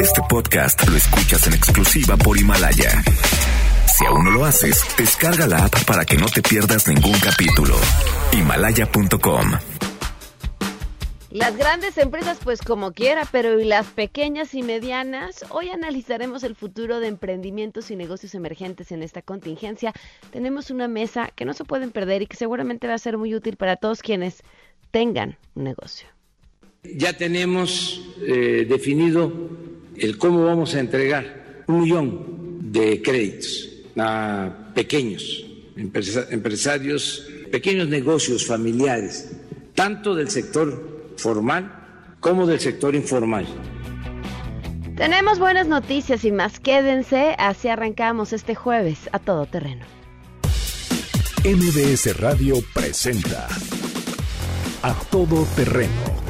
Este podcast lo escuchas en exclusiva por Himalaya. Si aún no lo haces, descarga la app para que no te pierdas ningún capítulo. Himalaya.com Las grandes empresas pues como quiera, pero ¿y las pequeñas y medianas? Hoy analizaremos el futuro de emprendimientos y negocios emergentes en esta contingencia. Tenemos una mesa que no se pueden perder y que seguramente va a ser muy útil para todos quienes tengan un negocio. Ya tenemos eh, definido el cómo vamos a entregar un millón de créditos a pequeños empresarios, pequeños negocios familiares, tanto del sector formal como del sector informal. Tenemos buenas noticias y más. Quédense, así arrancamos este jueves a todo terreno. MBS Radio presenta A Todo Terreno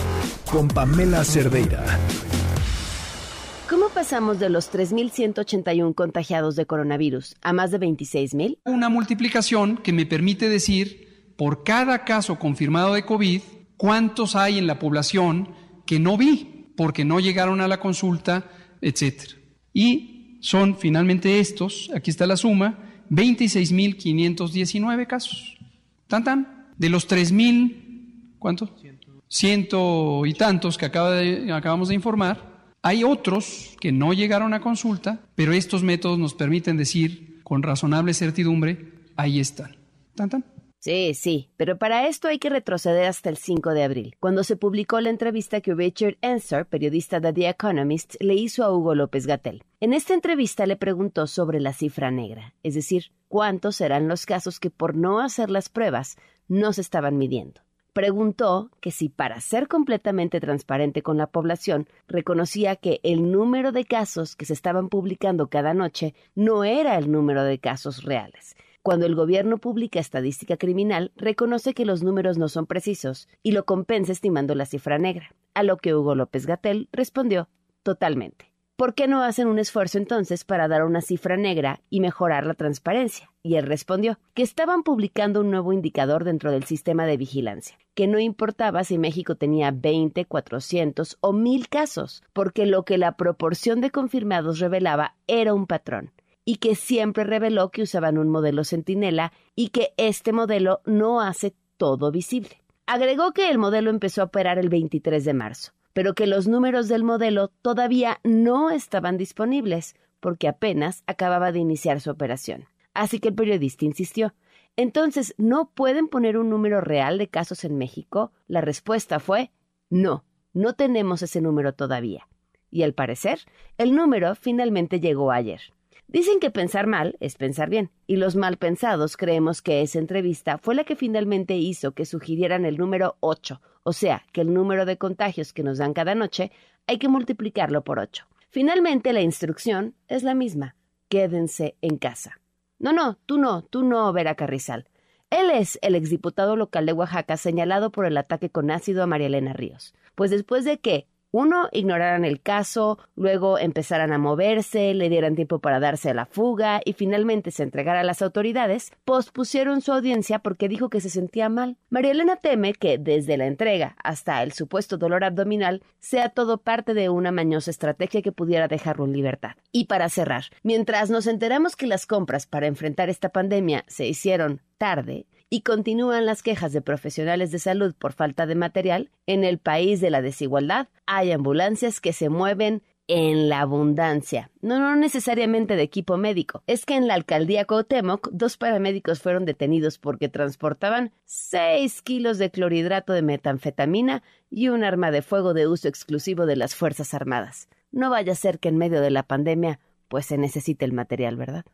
con Pamela Cerdeira. ¿Cómo pasamos de los 3.181 contagiados de coronavirus a más de 26.000? Una multiplicación que me permite decir, por cada caso confirmado de COVID, cuántos hay en la población que no vi porque no llegaron a la consulta, etc. Y son finalmente estos, aquí está la suma, 26.519 casos. Tan tan. De los 3.000, ¿cuánto? Ciento y tantos que acabamos de informar. Hay otros que no llegaron a consulta, pero estos métodos nos permiten decir con razonable certidumbre, ahí están. ¿Tan, tan? Sí, sí, pero para esto hay que retroceder hasta el 5 de abril, cuando se publicó la entrevista que Richard Ensor, periodista de The Economist, le hizo a Hugo López Gatel. En esta entrevista le preguntó sobre la cifra negra, es decir, cuántos serán los casos que por no hacer las pruebas no se estaban midiendo preguntó que si para ser completamente transparente con la población reconocía que el número de casos que se estaban publicando cada noche no era el número de casos reales. Cuando el gobierno publica estadística criminal, reconoce que los números no son precisos y lo compensa estimando la cifra negra, a lo que Hugo López Gatel respondió totalmente. ¿Por qué no hacen un esfuerzo entonces para dar una cifra negra y mejorar la transparencia? Y él respondió que estaban publicando un nuevo indicador dentro del sistema de vigilancia, que no importaba si México tenía 20, 400 o 1000 casos, porque lo que la proporción de confirmados revelaba era un patrón, y que siempre reveló que usaban un modelo centinela y que este modelo no hace todo visible. Agregó que el modelo empezó a operar el 23 de marzo pero que los números del modelo todavía no estaban disponibles porque apenas acababa de iniciar su operación. Así que el periodista insistió. Entonces, ¿no pueden poner un número real de casos en México? La respuesta fue no, no tenemos ese número todavía. Y al parecer, el número finalmente llegó ayer. Dicen que pensar mal es pensar bien, y los mal pensados creemos que esa entrevista fue la que finalmente hizo que sugirieran el número 8, o sea, que el número de contagios que nos dan cada noche hay que multiplicarlo por 8. Finalmente la instrucción es la misma, quédense en casa. No, no, tú no, tú no, Vera Carrizal. Él es el exdiputado local de Oaxaca señalado por el ataque con ácido a María Elena Ríos. Pues después de que uno, ignoraran el caso, luego empezaran a moverse, le dieran tiempo para darse a la fuga y finalmente se entregara a las autoridades, pospusieron su audiencia porque dijo que se sentía mal. María Elena teme que desde la entrega hasta el supuesto dolor abdominal sea todo parte de una mañosa estrategia que pudiera dejarlo en libertad. Y para cerrar, mientras nos enteramos que las compras para enfrentar esta pandemia se hicieron tarde, y continúan las quejas de profesionales de salud por falta de material, en el país de la desigualdad hay ambulancias que se mueven en la abundancia. No, no necesariamente de equipo médico. Es que en la alcaldía Cuauhtémoc, dos paramédicos fueron detenidos porque transportaban 6 kilos de clorhidrato de metanfetamina y un arma de fuego de uso exclusivo de las Fuerzas Armadas. No vaya a ser que en medio de la pandemia, pues se necesite el material, ¿verdad?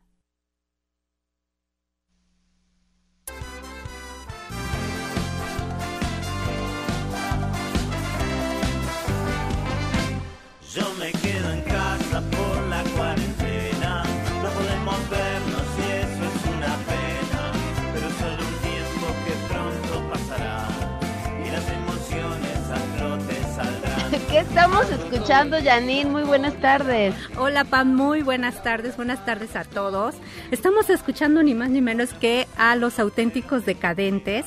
¿Qué estamos escuchando, Janine? Muy buenas tardes. Hola, Pam, muy buenas tardes. Buenas tardes a todos. Estamos escuchando ni más ni menos que a los auténticos decadentes.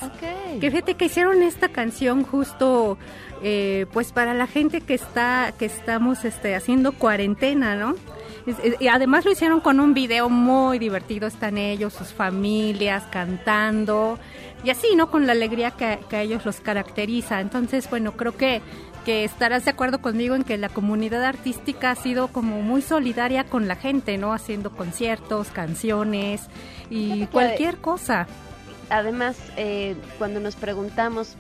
Que fíjate que hicieron esta canción justo eh, pues para la gente que está que estamos este, haciendo cuarentena, ¿no? Y además lo hicieron con un video muy divertido, están ellos, sus familias cantando y así, ¿no? Con la alegría que, que a ellos los caracteriza. Entonces, bueno, creo que que estarás de acuerdo conmigo en que la comunidad artística ha sido como muy solidaria con la gente, ¿no? Haciendo conciertos, canciones y cualquier cosa. Además, eh, cuando nos preguntamos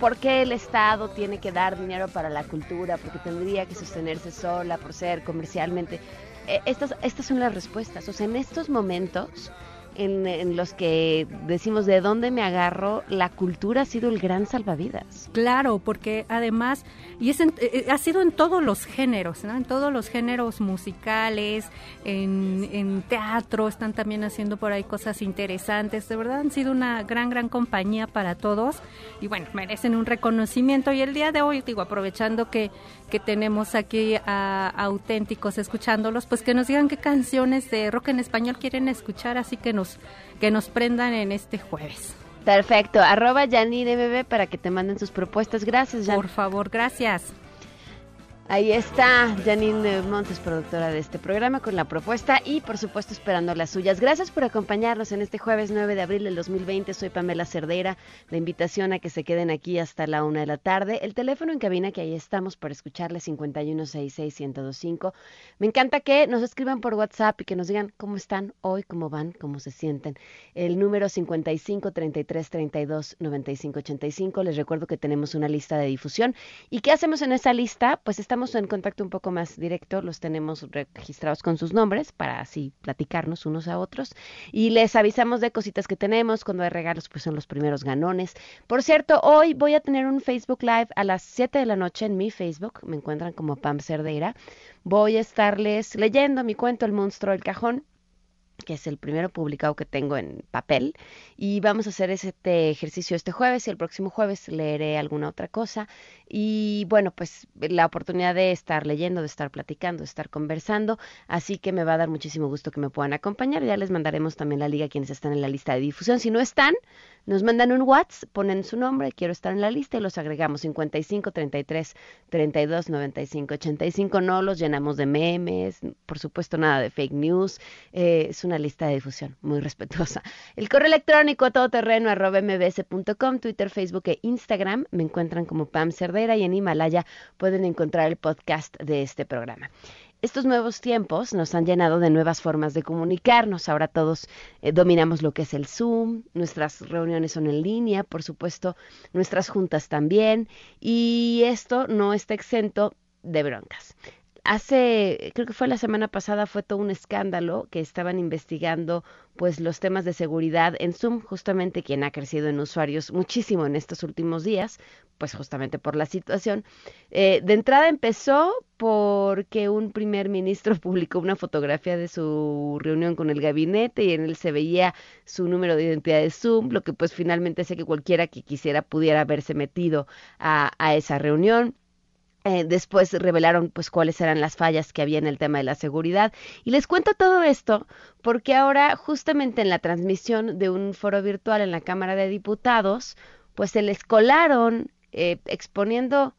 por qué el Estado tiene que dar dinero para la cultura, porque tendría que sostenerse sola por ser comercialmente, eh, estas, estas son las respuestas. O sea, en estos momentos en, los que decimos de dónde me agarro, la cultura ha sido el gran salvavidas. Claro, porque además, y es eh, eh, ha sido en todos los géneros. En todos los géneros musicales, en, en teatro, están también haciendo por ahí cosas interesantes. De verdad han sido una gran, gran compañía para todos y bueno, merecen un reconocimiento. Y el día de hoy, digo, aprovechando que, que tenemos aquí a, auténticos escuchándolos, pues que nos digan qué canciones de rock en español quieren escuchar, así que nos, que nos prendan en este jueves. Perfecto, arroba bebé para que te manden sus propuestas. Gracias, Por favor, gracias. Ahí está Janine Montes, productora de este programa, con la propuesta y por supuesto esperando las suyas. Gracias por acompañarnos en este jueves 9 de abril del 2020. Soy Pamela Cerdera. La invitación a que se queden aquí hasta la una de la tarde. El teléfono en cabina que ahí estamos para escucharle 5166125. Me encanta que nos escriban por WhatsApp y que nos digan cómo están hoy, cómo van, cómo se sienten. El número 5533329585. Les recuerdo que tenemos una lista de difusión. ¿Y qué hacemos en esa lista? Pues estamos en contacto un poco más directo, los tenemos registrados con sus nombres para así platicarnos unos a otros y les avisamos de cositas que tenemos, cuando hay regalos pues son los primeros ganones. Por cierto, hoy voy a tener un Facebook Live a las 7 de la noche en mi Facebook, me encuentran como Pam Cerdeira. Voy a estarles leyendo mi cuento El monstruo del cajón que es el primero publicado que tengo en papel. Y vamos a hacer este ejercicio este jueves y el próximo jueves leeré alguna otra cosa. Y bueno, pues la oportunidad de estar leyendo, de estar platicando, de estar conversando. Así que me va a dar muchísimo gusto que me puedan acompañar. Ya les mandaremos también la liga a quienes están en la lista de difusión. Si no están, nos mandan un WhatsApp, ponen su nombre, quiero estar en la lista y los agregamos 55 33 32 95 85. No los llenamos de memes, por supuesto nada de fake news. Eh, es una lista de difusión muy respetuosa. El correo electrónico todoterreno arroba mbs.com, Twitter, Facebook e Instagram me encuentran como Pam Cerdera y en Himalaya pueden encontrar el podcast de este programa estos nuevos tiempos nos han llenado de nuevas formas de comunicarnos. Ahora todos eh, dominamos lo que es el Zoom, nuestras reuniones son en línea, por supuesto, nuestras juntas también, y esto no está exento de broncas. Hace, creo que fue la semana pasada, fue todo un escándalo que estaban investigando pues los temas de seguridad en Zoom, justamente quien ha crecido en usuarios muchísimo en estos últimos días, pues justamente por la situación. Eh, de entrada empezó porque un primer ministro publicó una fotografía de su reunión con el gabinete y en él se veía su número de identidad de Zoom, lo que pues finalmente hace que cualquiera que quisiera pudiera haberse metido a, a esa reunión. Eh, después revelaron pues cuáles eran las fallas que había en el tema de la seguridad. Y les cuento todo esto porque ahora justamente en la transmisión de un foro virtual en la Cámara de Diputados, pues se les colaron eh, exponiendo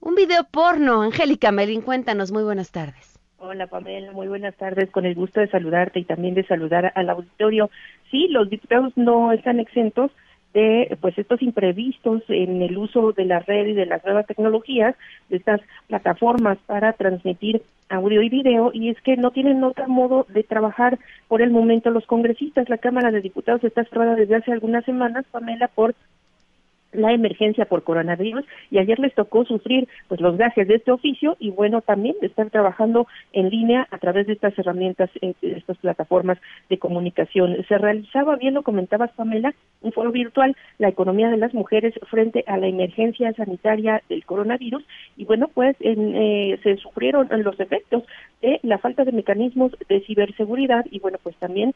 un video porno. Angélica Melín, cuéntanos, muy buenas tardes. Hola Pamela, muy buenas tardes, con el gusto de saludarte y también de saludar al auditorio. Sí, los diputados no están exentos de pues estos imprevistos en el uso de la red y de las nuevas tecnologías, de estas plataformas para transmitir audio y video, y es que no tienen otro modo de trabajar por el momento los congresistas. La Cámara de Diputados está cerrada desde hace algunas semanas, Pamela, por la emergencia por coronavirus y ayer les tocó sufrir pues los gajes de este oficio y bueno también están trabajando en línea a través de estas herramientas eh, estas plataformas de comunicación. Se realizaba bien lo comentabas Pamela un foro virtual la economía de las mujeres frente a la emergencia sanitaria del coronavirus y bueno pues eh, se sufrieron los efectos de la falta de mecanismos de ciberseguridad y bueno pues también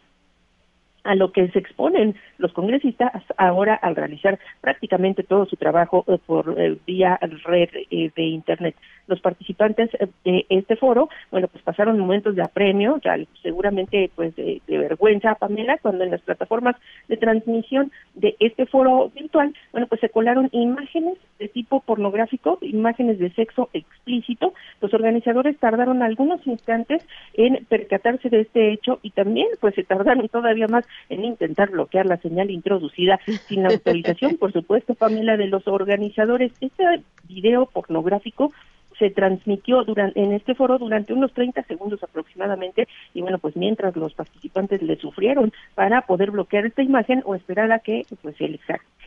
a lo que se exponen los congresistas ahora al realizar prácticamente todo su trabajo eh, por eh, vía red eh, de internet. Los participantes de este foro, bueno, pues pasaron momentos de apremio, seguramente pues de, vergüenza, Pamela, cuando en las plataformas de transmisión de este foro virtual, bueno, pues se colaron imágenes de tipo pornográfico, imágenes de sexo explícito. Los organizadores tardaron algunos instantes en percatarse de este hecho y también pues se tardaron todavía más en intentar bloquear la señal introducida sin la autorización, por supuesto, Pamela, de los organizadores. Este video pornográfico se transmitió durante, en este foro durante unos 30 segundos aproximadamente y bueno, pues mientras los participantes le sufrieron para poder bloquear esta imagen o esperar a que pues el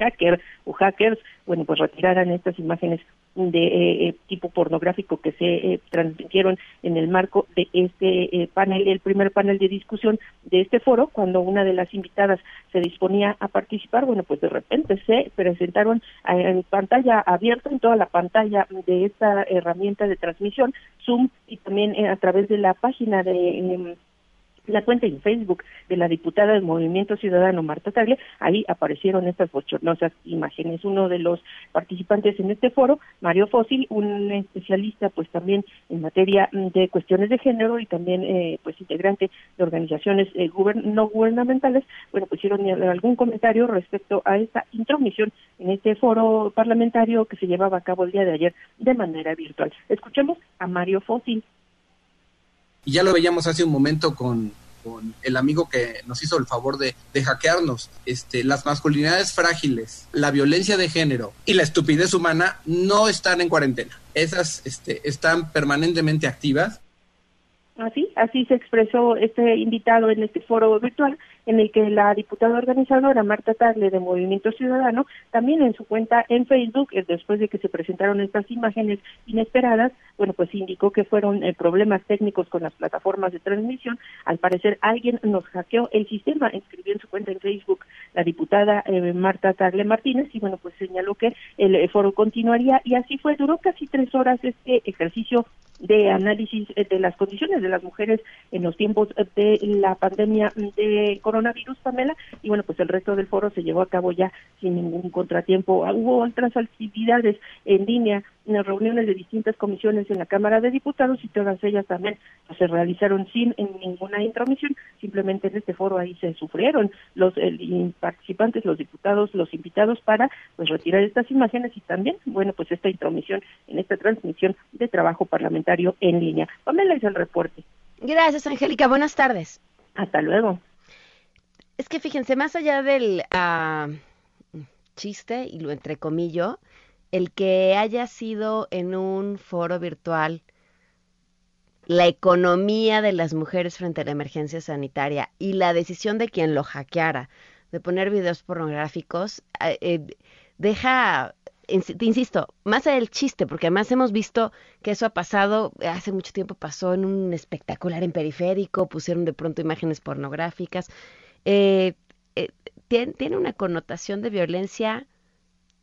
hacker o hackers, bueno, pues retiraran estas imágenes de eh, eh, tipo pornográfico que se eh, transmitieron en el marco de este panel, el primer panel de discusión de este foro, cuando una de las invitadas se disponía a participar, bueno, pues de repente se presentaron en pantalla abierta, en toda la pantalla de esta herramienta de transmisión, Zoom, y también a través de la página de em, la cuenta en Facebook de la diputada del Movimiento Ciudadano Marta Tagle, ahí aparecieron estas bochornosas imágenes. Uno de los participantes en este foro, Mario Fósil, un especialista pues también en materia de cuestiones de género y también eh, pues integrante de organizaciones eh, no gubernamentales, bueno, pues algún comentario respecto a esta intromisión en este foro parlamentario que se llevaba a cabo el día de ayer de manera virtual. Escuchemos a Mario Fósil. Y ya lo veíamos hace un momento con, el amigo que nos hizo el favor de, hackearnos. Este, las masculinidades frágiles, la violencia de género y la estupidez humana no están en cuarentena. Esas este, están permanentemente activas Así, así se expresó este invitado en este foro virtual en el que la diputada organizadora Marta Tagle de Movimiento Ciudadano también en su cuenta en Facebook, eh, después de que se presentaron estas imágenes inesperadas, bueno, pues indicó que fueron eh, problemas técnicos con las plataformas de transmisión. Al parecer alguien nos hackeó el sistema, escribió en su cuenta en Facebook la diputada eh, Marta Tagle Martínez y bueno, pues señaló que el foro continuaría y así fue, duró casi tres horas este ejercicio de análisis de las condiciones de las mujeres en los tiempos de la pandemia de coronavirus, Pamela, y bueno, pues el resto del foro se llevó a cabo ya sin ningún contratiempo. Hubo otras actividades en línea, en las reuniones de distintas comisiones en la Cámara de Diputados y todas ellas también se realizaron sin ninguna intromisión, simplemente en este foro ahí se sufrieron los participantes, los diputados, los invitados para pues retirar estas imágenes y también, bueno, pues esta intromisión en esta transmisión de trabajo parlamentario en línea. Pamela es el reporte. Gracias, Angélica. Buenas tardes. Hasta luego. Es que fíjense, más allá del ah, chiste, y lo entrecomillo, el que haya sido en un foro virtual la economía de las mujeres frente a la emergencia sanitaria y la decisión de quien lo hackeara de poner videos pornográficos, ah, eh, deja, te insisto, más allá del chiste, porque además hemos visto que eso ha pasado, hace mucho tiempo pasó en un espectacular en periférico, pusieron de pronto imágenes pornográficas, eh, eh, tiene, una connotación de violencia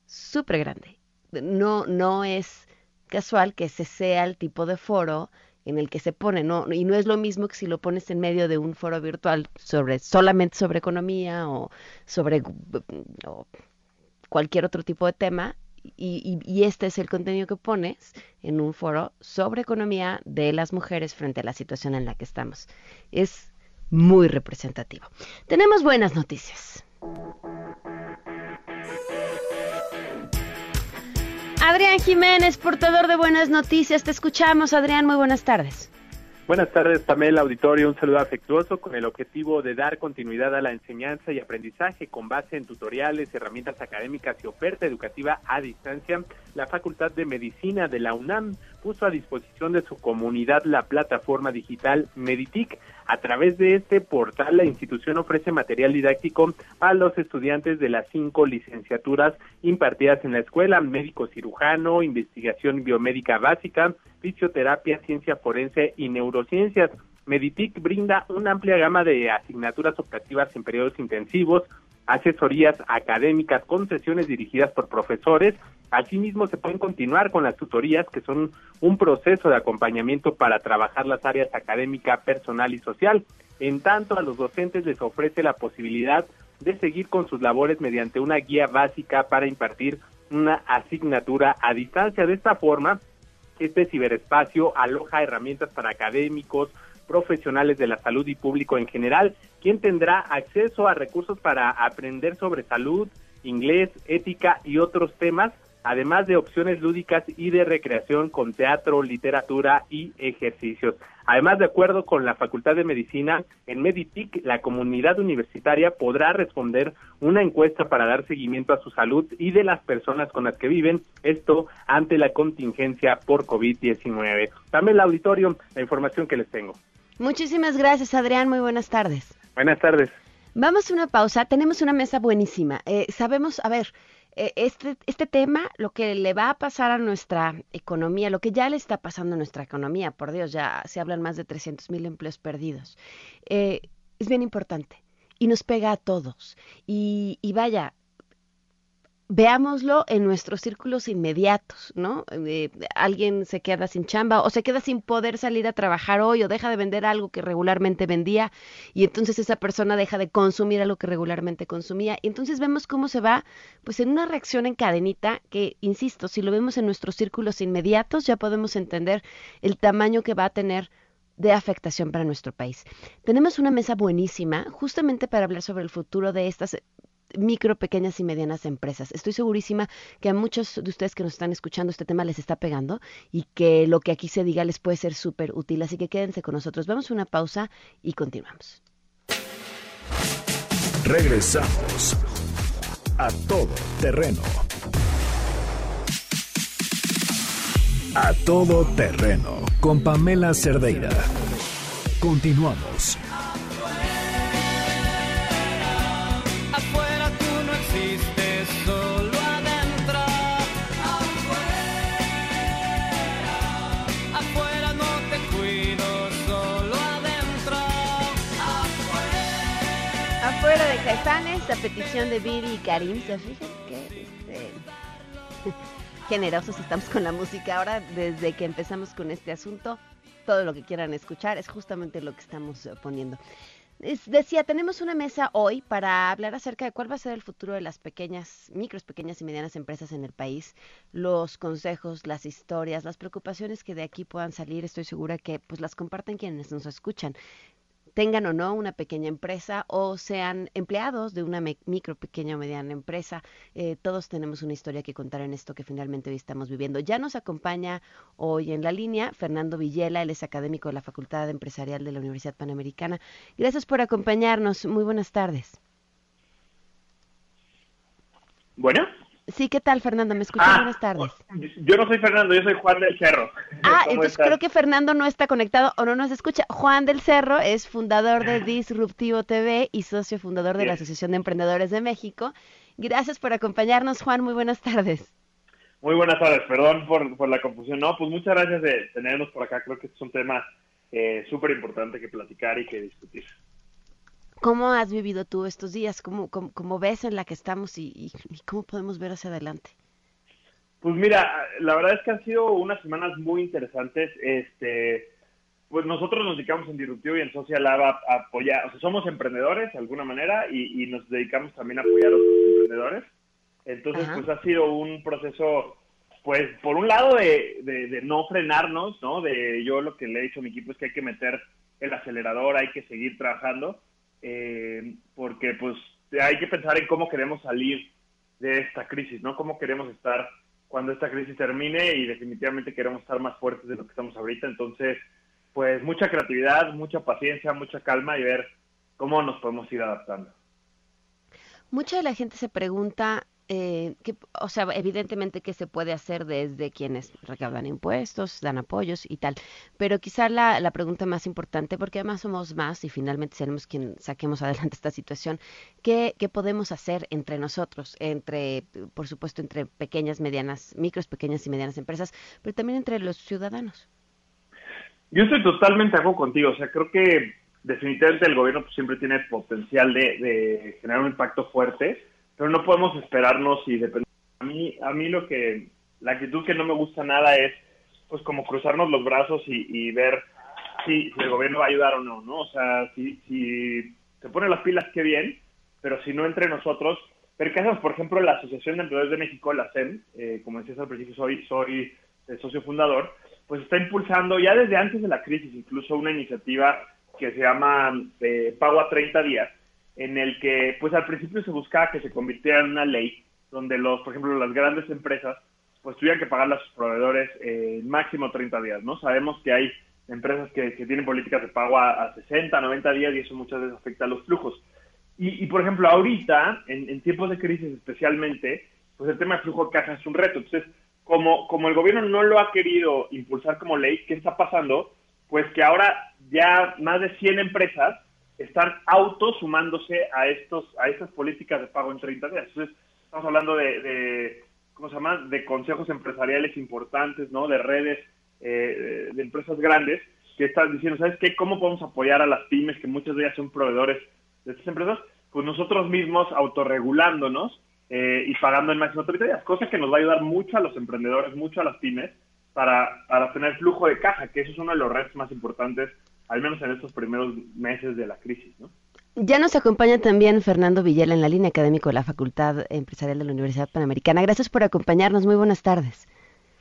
súper grande. No, no es casual que ese sea el tipo de foro en el que se pone, no, y no es lo mismo que si lo pones en medio de un foro virtual sobre solamente sobre economía o sobre cualquier otro tipo de tema, y, y, este es el contenido que pones en un foro sobre economía de las mujeres frente a la situación en la que estamos. Es muy representativo. Tenemos buenas noticias. Adrián Jiménez, portador de buenas noticias. Te escuchamos, Adrián. Muy buenas tardes. Buenas tardes, Pamela Auditorio. Un saludo afectuoso con el objetivo de dar continuidad a la enseñanza y aprendizaje con base en tutoriales, herramientas académicas y oferta educativa a distancia. La Facultad de Medicina de la UNAM puso a disposición de su comunidad la plataforma digital Meditic. A través de este portal, la institución ofrece material didáctico a los estudiantes de las cinco licenciaturas impartidas en la escuela, médico cirujano, investigación biomédica básica, fisioterapia, ciencia forense y neurociencias. Meditic brinda una amplia gama de asignaturas optativas en periodos intensivos, asesorías académicas con sesiones dirigidas por profesores. Asimismo, se pueden continuar con las tutorías, que son un proceso de acompañamiento para trabajar las áreas académica, personal y social. En tanto, a los docentes les ofrece la posibilidad de seguir con sus labores mediante una guía básica para impartir una asignatura a distancia. De esta forma, este ciberespacio aloja herramientas para académicos, profesionales de la salud y público en general, quien tendrá acceso a recursos para aprender sobre salud, inglés, ética y otros temas además de opciones lúdicas y de recreación con teatro, literatura y ejercicios. Además, de acuerdo con la Facultad de Medicina, en Meditic la comunidad universitaria podrá responder una encuesta para dar seguimiento a su salud y de las personas con las que viven, esto ante la contingencia por COVID-19. También el auditorio, la información que les tengo. Muchísimas gracias, Adrián. Muy buenas tardes. Buenas tardes. Vamos a una pausa. Tenemos una mesa buenísima. Eh, sabemos, a ver, eh, este, este tema, lo que le va a pasar a nuestra economía, lo que ya le está pasando a nuestra economía, por Dios, ya se hablan más de 300 mil empleos perdidos, eh, es bien importante y nos pega a todos. Y, y vaya, veámoslo en nuestros círculos inmediatos, ¿no? Eh, alguien se queda sin chamba o se queda sin poder salir a trabajar hoy o deja de vender algo que regularmente vendía y entonces esa persona deja de consumir algo que regularmente consumía. Y entonces vemos cómo se va, pues en una reacción en cadenita que, insisto, si lo vemos en nuestros círculos inmediatos ya podemos entender el tamaño que va a tener de afectación para nuestro país. Tenemos una mesa buenísima justamente para hablar sobre el futuro de estas micro, pequeñas y medianas empresas. Estoy segurísima que a muchos de ustedes que nos están escuchando este tema les está pegando y que lo que aquí se diga les puede ser súper útil. Así que quédense con nosotros. Vamos a una pausa y continuamos. Regresamos a todo terreno. A todo terreno con Pamela Cerdeira. Continuamos. A petición de Viri y Karim. Se fijan que este, generosos estamos con la música. Ahora, desde que empezamos con este asunto, todo lo que quieran escuchar es justamente lo que estamos eh, poniendo. decía, tenemos una mesa hoy para hablar acerca de cuál va a ser el futuro de las pequeñas, micros, pequeñas y medianas empresas en el país, los consejos, las historias, las preocupaciones que de aquí puedan salir. Estoy segura que pues las comparten quienes nos escuchan tengan o no una pequeña empresa o sean empleados de una micro, pequeña o mediana empresa. Eh, todos tenemos una historia que contar en esto que finalmente hoy estamos viviendo. Ya nos acompaña hoy en la línea Fernando Villela, él es académico de la Facultad Empresarial de la Universidad Panamericana. Gracias por acompañarnos. Muy buenas tardes. Bueno. Sí, ¿qué tal, Fernando? ¿Me escuchas? Ah, Buenas tardes. Yo no soy Fernando, yo soy Juan del Cerro. Ah, entonces creo que Fernando no está conectado o no nos escucha. Juan del Cerro es fundador de Disruptivo TV y socio fundador de la Asociación de Emprendedores de México. Gracias por acompañarnos, Juan. Muy buenas tardes. Muy buenas tardes. Perdón por, la confusión. No, pues muchas gracias de tenernos por acá. Creo que es un tema eh, súper importante que platicar y que discutir. ¿Cómo has vivido tú estos días? ¿Cómo, cómo, ves en la que estamos y, cómo podemos ver hacia adelante? Pues mira, la verdad es que han sido unas semanas muy interesantes. Este, pues nosotros nos dedicamos en Disruptivo y en Social Lab a, apoyar, o sea, somos emprendedores de alguna manera y, nos dedicamos también a apoyar a otros emprendedores. Entonces, pues ha sido un proceso, pues por un lado de, de, no frenarnos, ¿no? De yo lo que le he dicho a mi equipo es que hay que meter el acelerador, hay que seguir trabajando eh, porque pues hay que pensar en cómo queremos salir de esta crisis, ¿no? Cómo queremos estar cuando esta crisis termine y definitivamente queremos estar más fuertes de lo que estamos ahorita. Entonces, pues mucha creatividad, mucha paciencia, mucha calma y ver cómo nos podemos ir adaptando. Mucha de la gente se pregunta eh, que, o sea, evidentemente que se puede hacer desde quienes recaudan impuestos, dan apoyos y tal, pero quizá la, la pregunta más importante, porque además somos más y finalmente seremos quien saquemos adelante esta situación, ¿qué, ¿qué, podemos hacer entre nosotros, entre, por supuesto, entre pequeñas, medianas, micros, pequeñas y medianas empresas, pero también entre los ciudadanos? Yo estoy totalmente de acuerdo contigo, o sea, creo que definitivamente el gobierno pues, siempre tiene potencial de, generar un impacto fuerte, pero no podemos esperarnos y depender. A mí, a mí lo que, la actitud que no me gusta nada es pues como cruzarnos los brazos y, ver si, el gobierno va a ayudar o no, ¿no? O sea, si, si se ponen las pilas, qué bien, pero si no entre nosotros, pero ¿qué? Por ejemplo, la Asociación de Emprendedores de México, la SEM, eh, como decías al principio, soy, soy socio fundador, pues está impulsando ya desde antes de la crisis incluso una iniciativa que se llama eh, Pago a 30 días, en el que pues al principio se buscaba que se convirtiera en una ley donde los, por ejemplo, las grandes empresas pues tuvieran que pagarle a sus proveedores eh, máximo 30 días, ¿no? Sabemos que hay empresas que, tienen políticas de pago a, 60, 90 días y eso muchas veces afecta a los flujos. Y, por ejemplo, ahorita, en, en, tiempos de crisis especialmente, pues el tema de flujo de caja es un reto. Entonces, como, como el gobierno no lo ha querido impulsar como ley, ¿qué está pasando? Pues que ahora ya más de 100 empresas están auto sumándose a estos a estas políticas de pago en 30 días. Entonces, estamos hablando de, ¿cómo se llama? De consejos empresariales importantes, ¿no? De redes eh, de empresas grandes que están diciendo, ¿sabes qué? ¿Cómo podemos apoyar a las pymes que muchas de ellas son proveedores de estas empresas? Pues nosotros mismos autorregulándonos eh, y pagando en máximo 30 días, cosa que nos va a ayudar mucho a los emprendedores, mucho a las pymes para, para tener flujo de caja, que eso es uno de los retos más importantes, al menos en estos primeros meses de la crisis, ¿no? Ya nos acompaña también Fernando Villela en la línea académico de la Facultad Empresarial de la Universidad Panamericana. Gracias por acompañarnos. Muy buenas tardes.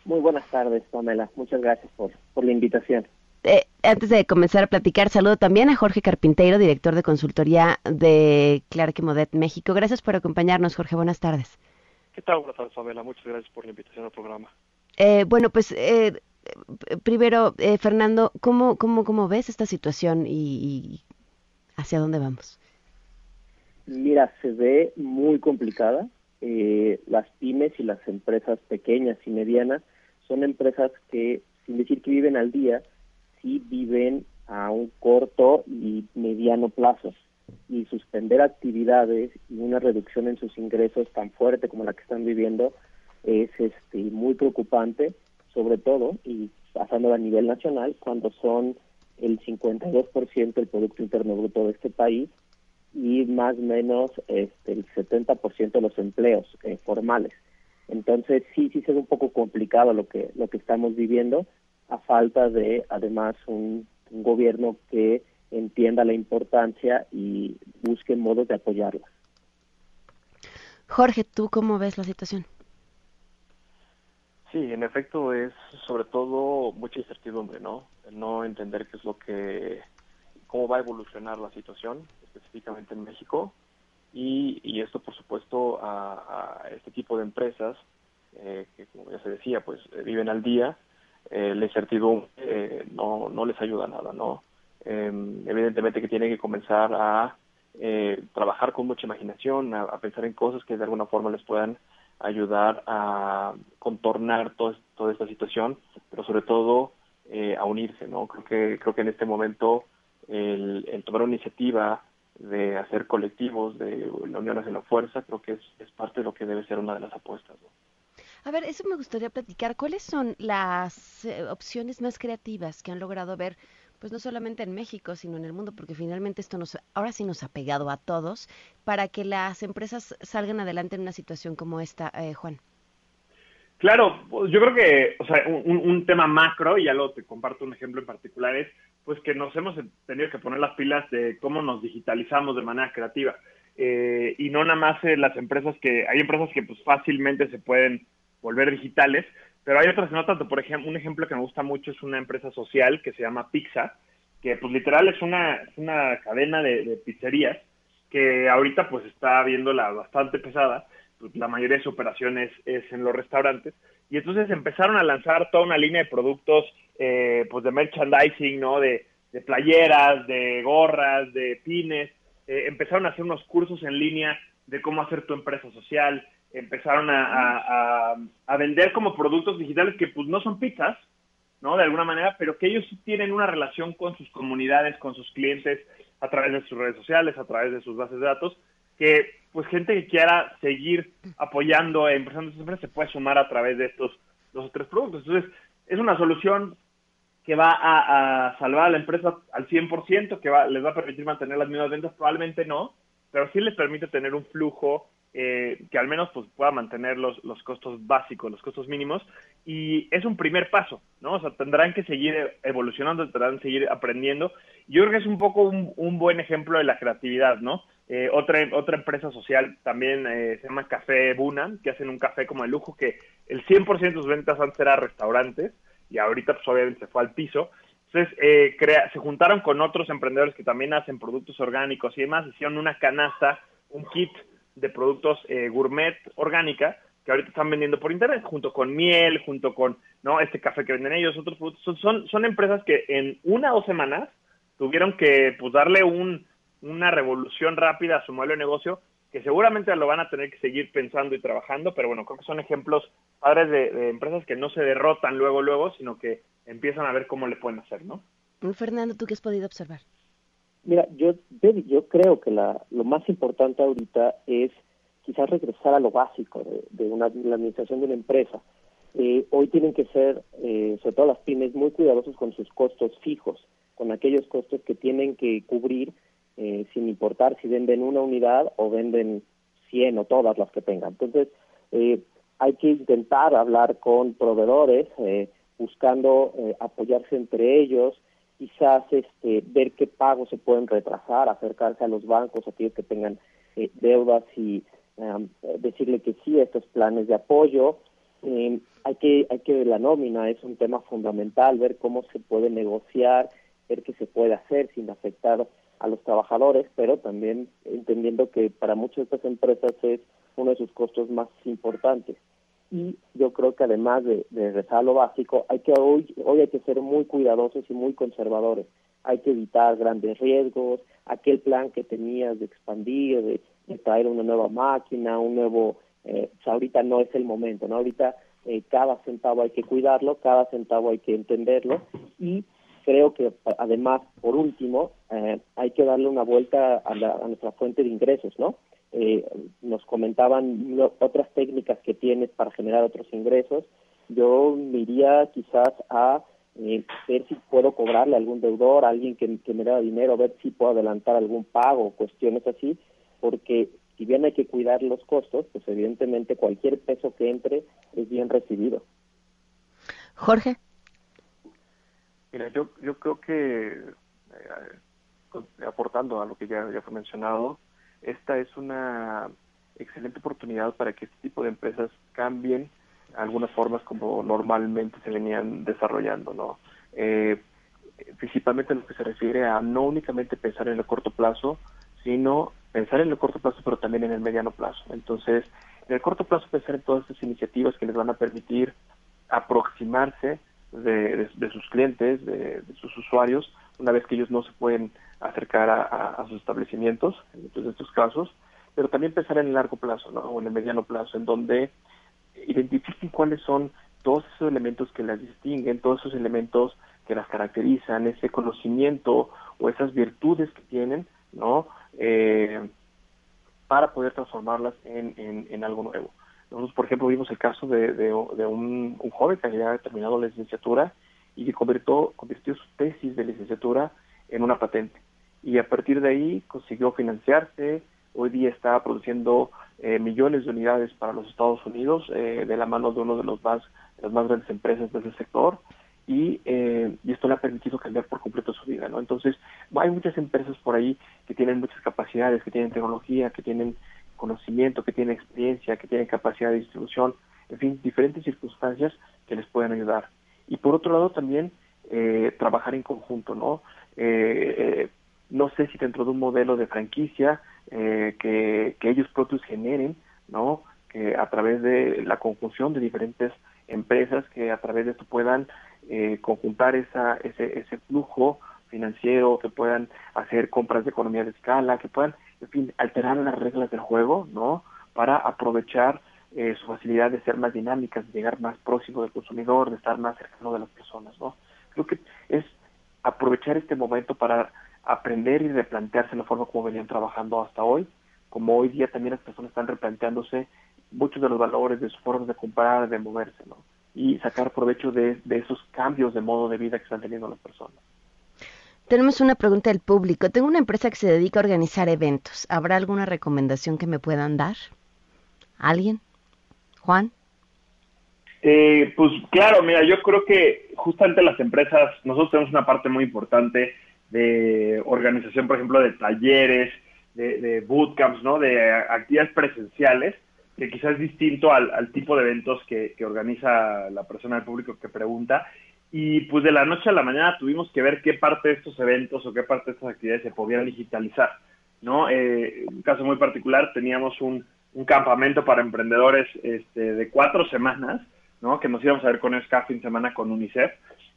Muy buenas tardes, Pamela. Muchas gracias por, por la invitación. Eh, antes de comenzar a platicar, saludo también a Jorge Carpinteiro, director de consultoría de Clark Modet México. Gracias por acompañarnos, Jorge. Buenas tardes. ¿Qué tal? Buenas tardes, Pamela. Muchas gracias por la invitación al programa. Eh, bueno, pues eh, primero, Fernando, ¿cómo, cómo, ¿cómo ves esta situación y, hacia dónde vamos? Mira, se ve muy complicada. las pymes y las empresas pequeñas y medianas son empresas que, sin decir que viven al día, sí viven a un corto y mediano plazo. Y suspender actividades y una reducción en sus ingresos tan fuerte como la que están viviendo es este, muy preocupante, sobre todo, y pasándolo a nivel nacional, cuando son el 52% del Producto Interno Bruto de este país y más o menos este, el 70% de los empleos eh, formales. Entonces sí, sí ve un poco complicado lo que, lo que estamos viviendo a falta de además un, gobierno que entienda la importancia y busque modos de apoyarla. Jorge, ¿tú cómo ves la situación? Sí, en efecto es sobre todo mucha incertidumbre, ¿no? No entender qué es lo que, cómo va a evolucionar la situación, específicamente en México, y, y esto, por supuesto, a, este tipo de empresas eh, que, como ya se decía, pues viven al día eh, la incertidumbre eh, no, no les ayuda a nada, ¿no? Em, evidentemente que tienen que comenzar a eh, trabajar con mucha imaginación, a, pensar en cosas que de alguna forma les puedan ayudar a contornar toda esta situación, pero sobre todo a unirse, ¿no? Creo que, creo que en este momento el, tomar una iniciativa de hacer colectivos, de la unión hacia la fuerza, creo que es, es parte de lo que debe ser una de las apuestas. ¿no? A ver, eso me gustaría platicar. ¿Cuáles son las eh, opciones más creativas que han logrado ver, pues no solamente en México, sino en el mundo, porque finalmente esto nos, ahora sí nos ha pegado a todos, para que las empresas salgan adelante en una situación como esta, eh, Juan? Claro, yo creo que, o sea, un, tema macro, y ya lo te comparto un ejemplo en particular, es pues que nos hemos tenido que poner las pilas de cómo nos digitalizamos de manera creativa. Eh, y no nada más las empresas que, hay empresas que pues fácilmente se pueden volver digitales, pero hay otras que no tanto. Por ejemplo, un ejemplo que me gusta mucho es una empresa social que se llama Pizza, que pues literal es una, una cadena de, pizzerías que ahorita pues está viéndola bastante pesada, pues, la mayoría de su operación es, en los restaurantes, y entonces empezaron a lanzar toda una línea de productos eh, pues de merchandising, ¿no? De, playeras, de gorras, de pines, eh, empezaron a hacer unos cursos en línea de cómo hacer tu empresa social, empezaron a, vender como productos digitales que pues no son pizzas, ¿no? De alguna manera, pero que ellos sí tienen una relación con sus comunidades, con sus clientes, a través de sus redes sociales, a través de sus bases de datos, que pues gente que quiera seguir apoyando e impulsando sus empresas se puede sumar a través de estos dos o tres productos. Entonces, es una solución que va a, salvar a la empresa al 100%, que va, les va a permitir mantener las mismas ventas, probablemente no, pero sí les permite tener un flujo eh, que al menos pues, pueda mantener los, los costos básicos, los costos mínimos, y es un primer paso, ¿no? O sea, tendrán que seguir evolucionando, tendrán que seguir aprendiendo. Yo creo que es un poco un, buen ejemplo de la creatividad, ¿no? Eh, otra, otra empresa social también eh, se llama Café Buna, que hacen un café como de lujo, que el 100% de sus ventas antes era restaurantes, y ahorita pues obviamente se fue al piso. Entonces, eh, crea, se juntaron con otros emprendedores que también hacen productos orgánicos y demás, hicieron una canasta, un kit de productos eh, gourmet orgánica que ahorita están vendiendo por internet, junto con miel, junto con no este café que venden ellos, otros productos. Son, son, empresas que en una o dos semanas tuvieron que pues, darle un, una revolución rápida a su modelo de negocio, que seguramente lo van a tener que seguir pensando y trabajando, pero bueno, creo que son ejemplos padres de, de empresas que no se derrotan luego, luego, sino que empiezan a ver cómo le pueden hacer, ¿no? Fernando, ¿tú qué has podido observar? Mira, yo, yo creo que la, lo más importante ahorita es quizás regresar a lo básico de, una, la administración de una empresa. Eh, hoy tienen que ser, eh, sobre todo las pymes, muy cuidadosos con sus costos fijos, con aquellos costos que tienen que cubrir eh, sin importar si venden una unidad o venden 100 o todas las que tengan. Entonces, hay que intentar hablar con proveedores, buscando apoyarse entre ellos, quizás este, ver qué pagos se pueden retrasar, acercarse a los bancos, aquellos que tengan eh, deudas y um, decirle que sí a estos planes de apoyo. Eh, hay que hay que ver la nómina, es un tema fundamental, ver cómo se puede negociar, ver qué se puede hacer sin afectar a los trabajadores, pero también entendiendo que para muchas de estas empresas es uno de sus costos más importantes y yo creo que además de, de rezar lo básico, hay que hoy, hoy hay que ser muy cuidadosos y muy conservadores. Hay que evitar grandes riesgos, aquel plan que tenías de expandir, de, traer una nueva máquina, un nuevo, eh, pues ahorita no es el momento, ¿no? Ahorita eh, cada centavo hay que cuidarlo, cada centavo hay que entenderlo y creo que además, por último, eh, hay que darle una vuelta a, la, a nuestra fuente de ingresos, ¿no? eh, nos comentaban otras técnicas que tienes para generar otros ingresos. Yo me iría quizás a eh, ver si puedo cobrarle a algún deudor, a alguien que, me da dinero, ver si puedo adelantar algún pago, cuestiones así, porque si bien hay que cuidar los costos, pues evidentemente cualquier peso que entre es bien recibido. Jorge. Mira, yo, yo creo que, eh, aportando a lo que ya, ya fue mencionado, esta es una excelente oportunidad para que este tipo de empresas cambien algunas formas como normalmente se venían desarrollando, ¿no? Eh, principalmente en lo que se refiere a no únicamente pensar en el corto plazo, sino pensar en el corto plazo, pero también en el mediano plazo. Entonces, en el corto plazo pensar en todas estas iniciativas que les van a permitir aproximarse de, sus clientes, de, sus usuarios, una vez que ellos no se pueden acercar a, sus establecimientos, en estos casos, pero también pensar en el largo plazo, ¿no? o en el mediano plazo, en donde identifiquen cuáles son todos esos elementos que las distinguen, todos esos elementos que las caracterizan, ese conocimiento o esas virtudes que tienen, ¿no? Eh, para poder transformarlas en, en, algo nuevo. Nosotros, por ejemplo, vimos el caso de, de, un, un, joven que había terminado la licenciatura y que convirtió, convirtió su tesis de licenciatura en una patente. Y a partir de ahí consiguió financiarse, hoy día está produciendo eh, millones de unidades para los Estados Unidos eh, de la mano de uno de los más las más grandes empresas de ese sector. Y, eh, y esto le ha permitido cambiar por completo su vida no entonces hay muchas empresas por ahí que tienen muchas capacidades que tienen tecnología que tienen conocimiento que tienen experiencia que tienen capacidad de distribución en fin diferentes circunstancias que les pueden ayudar y por otro lado también eh, trabajar en conjunto, ¿no? Eh, eh, no sé si dentro de un modelo de franquicia que, ellos propios generen, ¿no? Que a través de la conjunción de diferentes empresas que a través de esto puedan conjuntar esa, ese, ese flujo financiero, que puedan hacer compras de economía de escala, que puedan, en fin, alterar las reglas del juego, ¿no? Para aprovechar eh, su facilidad de ser más dinámicas, de llegar más próximo del consumidor, de estar más cercano de las personas, ¿no? Creo que es aprovechar este momento para aprender y replantearse la forma como venían trabajando hasta hoy, como hoy día también las personas están replanteándose muchos de los valores de sus formas de comprar, de moverse, ¿no? y sacar provecho de, de esos cambios de modo de vida que están teniendo las personas. Tenemos una pregunta del público. Tengo una empresa que se dedica a organizar eventos. ¿Habrá alguna recomendación que me puedan dar? ¿Alguien? Juan. Eh, pues claro, mira, yo creo que justamente las empresas, nosotros tenemos una parte muy importante de organización, por ejemplo, de talleres, de, bootcamps, ¿no? De actividades presenciales, que quizás es distinto al, tipo de eventos que, organiza la persona del público que pregunta. Y pues de la noche a la mañana tuvimos que ver qué parte de estos eventos o qué parte de estas actividades se podían digitalizar, ¿no? Eh, un caso muy particular, teníamos un, un campamento para emprendedores este, de cuatro semanas, ¿no? Que nos íbamos a ver con ESCA fin de semana con UNICEF,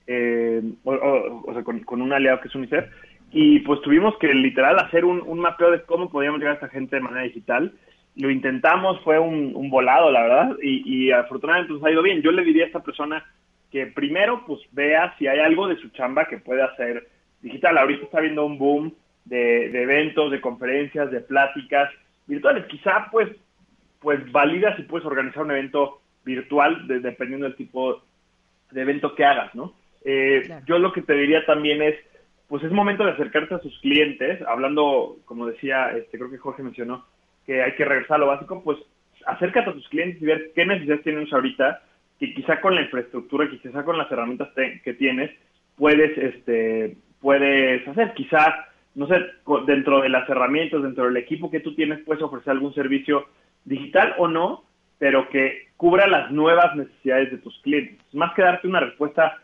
eh, o, sea, con, un aliado que es UNICEF, y pues tuvimos que literal hacer un, mapeo de cómo podíamos llegar a esta gente de manera digital. Lo intentamos, fue un, volado, la verdad, y, afortunadamente nos ha ido bien. Yo le diría a esta persona que primero pues vea si hay algo de su chamba que puede hacer digital. Ahorita está viendo un boom de, de eventos, de conferencias, de pláticas virtuales. Quizá pues, pues valida si puedes organizar un evento virtual dependiendo del tipo de evento que hagas, ¿no? Eh, yo lo que te diría también es, pues es momento de acercarte a sus clientes, hablando, como decía, este, creo que Jorge mencionó, que hay que regresar a lo básico, pues acércate a tus clientes y ver qué necesidades tienen ahorita, que quizá con la infraestructura, quizá con las herramientas que tienes, puedes, este, puedes hacer. Quizá, no sé, dentro de las herramientas, dentro del equipo que tú tienes, puedes ofrecer algún servicio digital o no, pero que cubra las nuevas necesidades de tus clientes. Más que darte una respuesta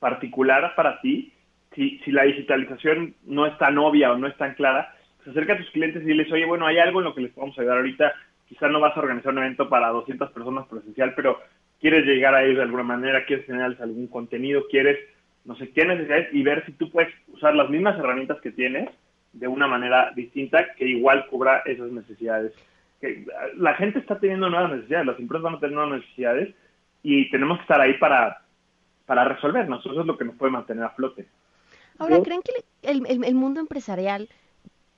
particular para ti, si, si la digitalización no es tan obvia o no es tan clara, pues acerca a tus clientes y diles, oye, bueno, hay algo en lo que les podemos ayudar ahorita, quizás no vas a organizar un evento para 200 personas presencial, pero quieres llegar a ellos de alguna manera, quieres generarles algún contenido, quieres, no sé qué necesidades y ver si tú puedes usar las mismas herramientas que tienes de una manera distinta que igual cubra esas necesidades la gente está teniendo nuevas necesidades, las empresas van a tener nuevas necesidades y tenemos que estar ahí para, para resolvernos. Eso es lo que nos puede mantener a flote. Ahora, ¿creen que el, el, mundo empresarial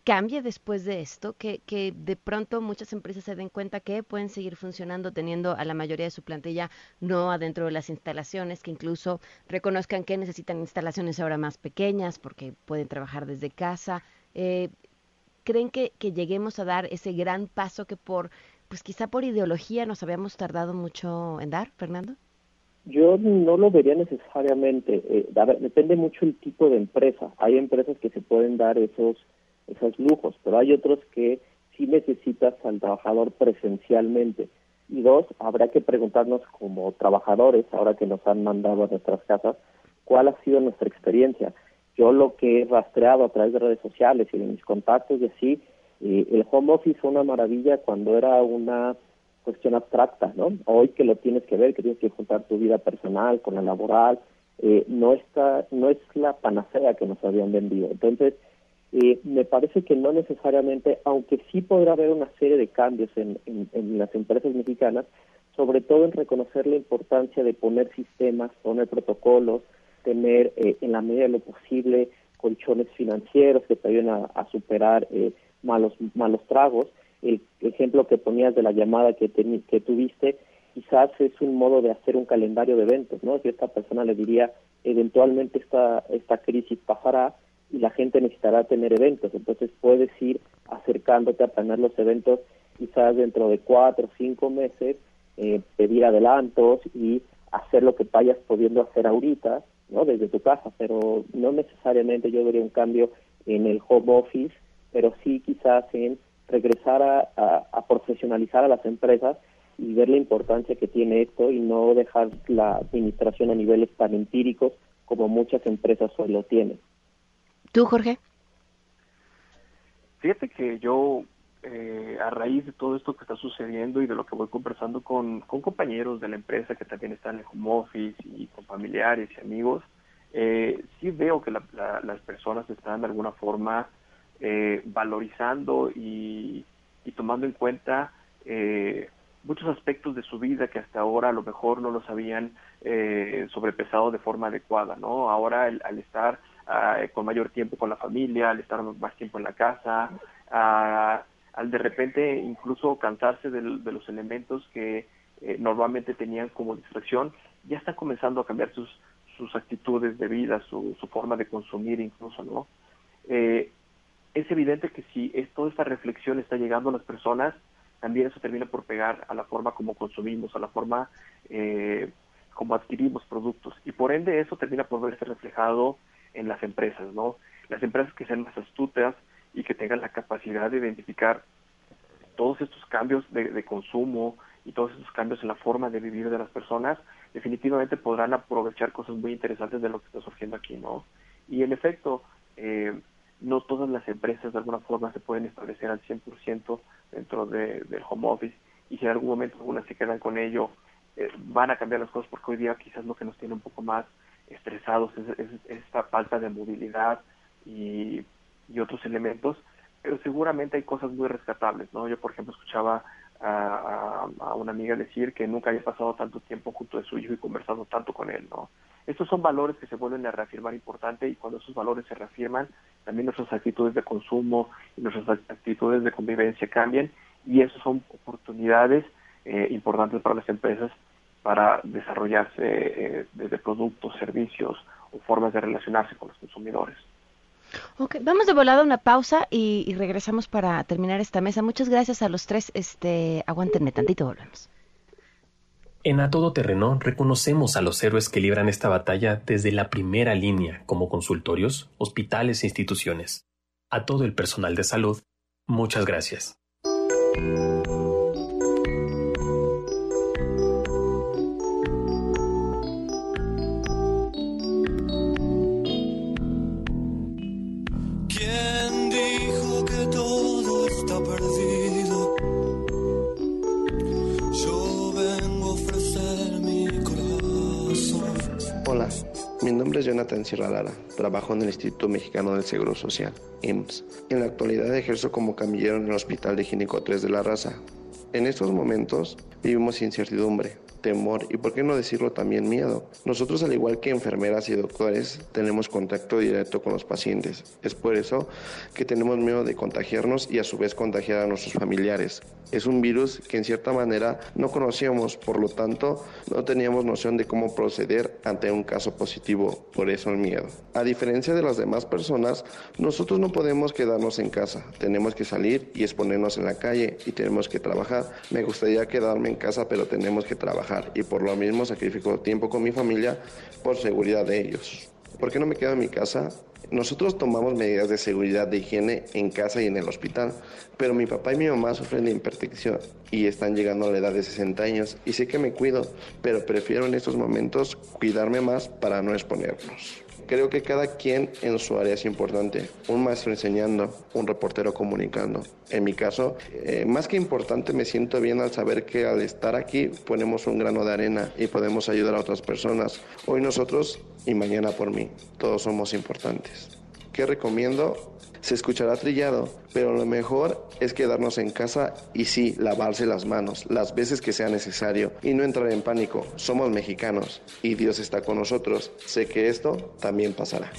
cambie después de esto? Que, que de pronto muchas empresas se den cuenta que pueden seguir funcionando teniendo a la mayoría de su plantilla no adentro de las instalaciones, que incluso reconozcan que necesitan instalaciones ahora más pequeñas porque pueden trabajar desde casa. Eh, creen que, lleguemos a dar ese gran paso que por, pues quizá por ideología nos habíamos tardado mucho en dar, Fernando? Yo no lo vería necesariamente. Eh, depende mucho el tipo de empresa. Hay empresas que se pueden dar esos, esos lujos, pero hay otros que sí necesitas al trabajador presencialmente. Y dos, habrá que preguntarnos como trabajadores, ahora que nos han mandado a nuestras casas, cuál ha sido nuestra experiencia yo lo que he rastreado a través de redes sociales y de mis contactos y así, eh, el home office fue una maravilla cuando era una cuestión abstracta, ¿no? Hoy que lo tienes que ver, que tienes que juntar tu vida personal con la laboral, eh, no está, no es la panacea que nos habían vendido. Entonces, eh, me parece que no necesariamente, aunque sí podrá haber una serie de cambios en, en las empresas mexicanas, sobre todo en reconocer la importancia de poner sistemas, poner protocolos, tener eh, en la medida de lo posible colchones financieros que te ayuden a, superar eh, malos malos tragos. El ejemplo que ponías de la llamada que, que tuviste, quizás es un modo de hacer un calendario de eventos, ¿no? Si esta persona le diría, eventualmente esta, esta crisis pasará y la gente necesitará tener eventos, entonces puedes ir acercándote a planear los eventos quizás dentro de cuatro o cinco meses, eh, pedir adelantos y hacer lo que vayas pudiendo hacer ahorita ¿no? desde tu casa, pero no necesariamente yo vería un cambio en el home office, pero sí quizás en regresar a, profesionalizar a las empresas y ver la importancia que tiene esto y no dejar la administración a niveles tan empíricos como muchas empresas hoy lo tienen. ¿Tú, Jorge? Fíjate que yo eh, a raíz de todo esto que está sucediendo y de lo que voy conversando con, compañeros de la empresa que también están en home office y con familiares y amigos, eh, sí veo que las personas están de alguna forma eh, valorizando y, tomando en cuenta muchos aspectos de su vida que hasta ahora a lo mejor no los habían sobrepesado de forma adecuada, ¿no? Ahora al estar ah, con mayor tiempo con la familia, al estar más tiempo en la casa, a al de repente incluso cansarse de, los elementos que eh, normalmente tenían como distracción, ya están comenzando a cambiar sus, sus actitudes de vida, su, su forma de consumir incluso, ¿no? Eh, es evidente que si es, toda esta reflexión está llegando a las personas, también eso termina por pegar a la forma como consumimos, a la forma eh, como adquirimos productos. Y por ende eso termina por verse reflejado en las empresas, ¿no? Las empresas que sean más astutas y que tengan la capacidad de identificar todos estos cambios de, consumo y todos estos cambios en la forma de vivir de las personas, definitivamente podrán aprovechar cosas muy interesantes de lo que está surgiendo aquí, ¿no? Y en efecto, eh, no todas las empresas de alguna forma se pueden establecer al 100% dentro de, del home office y si en algún momento algunas se quedan con ello, eh, van a cambiar las cosas porque hoy día quizás lo que nos tiene un poco más estresados es, esta falta de movilidad y, y, otros elementos, pero seguramente hay cosas muy rescatables, ¿no? Yo, por ejemplo, escuchaba a, una amiga decir que nunca había pasado tanto tiempo junto de su hijo y conversado tanto con él, ¿no? Estos son valores que se vuelven a reafirmar importante y cuando esos valores se reafirman, también nuestras actitudes de consumo y nuestras actitudes de convivencia cambian y eso son oportunidades eh, importantes para las empresas para desarrollarse eh, desde productos, servicios o formas de relacionarse con los consumidores. Ok, vamos de volada a una pausa y, y, regresamos para terminar esta mesa. Muchas gracias a los tres. Este, aguántenme tantito, volvemos. En A Todo Terreno reconocemos a los héroes que libran esta batalla desde la primera línea, como consultorios, hospitales e instituciones. A todo el personal de salud, muchas gracias. Jonathan Sierra Lara, trabajo en el Instituto Mexicano del Seguro Social, IMSS. En la actualidad ejerzo como camillero en el Hospital de Gineco 3 de la Raza. En estos momentos vivimos incertidumbre, temor y, por qué no decirlo, también miedo. Nosotros, al igual que enfermeras y doctores, tenemos contacto directo con los pacientes. Es por eso que tenemos miedo de contagiarnos y a su vez contagiar a nuestros familiares. Es un virus que en cierta manera no conocíamos, por lo tanto no teníamos noción de cómo proceder ante un caso positivo, por eso el miedo. A diferencia de las demás personas, nosotros no podemos quedarnos en casa, tenemos que salir y exponernos en la calle y tenemos que trabajar. Me gustaría quedarme en casa, pero tenemos que trabajar y por lo mismo sacrifico tiempo con mi familia por seguridad de ellos. ¿Por qué no me quedo en mi casa? Nosotros tomamos medidas de seguridad de higiene en casa y en el hospital, pero mi papá y mi mamá sufren de hipertensión y están llegando a la edad de 60 años y sé que me cuido, pero prefiero en estos momentos cuidarme más para no exponernos. Creo que cada quien en su área es importante. Un maestro enseñando, un reportero comunicando. En mi caso, eh, más que importante, me siento bien al saber que al estar aquí ponemos un grano de arena y podemos ayudar a otras personas. Hoy nosotros y mañana por mí. Todos somos importantes. ¿Qué recomiendo? Se escuchará trillado, pero lo mejor es quedarnos en casa y sí, lavarse las manos las veces que sea necesario y no entrar en pánico. Somos mexicanos y Dios está con nosotros. Sé que esto también pasará.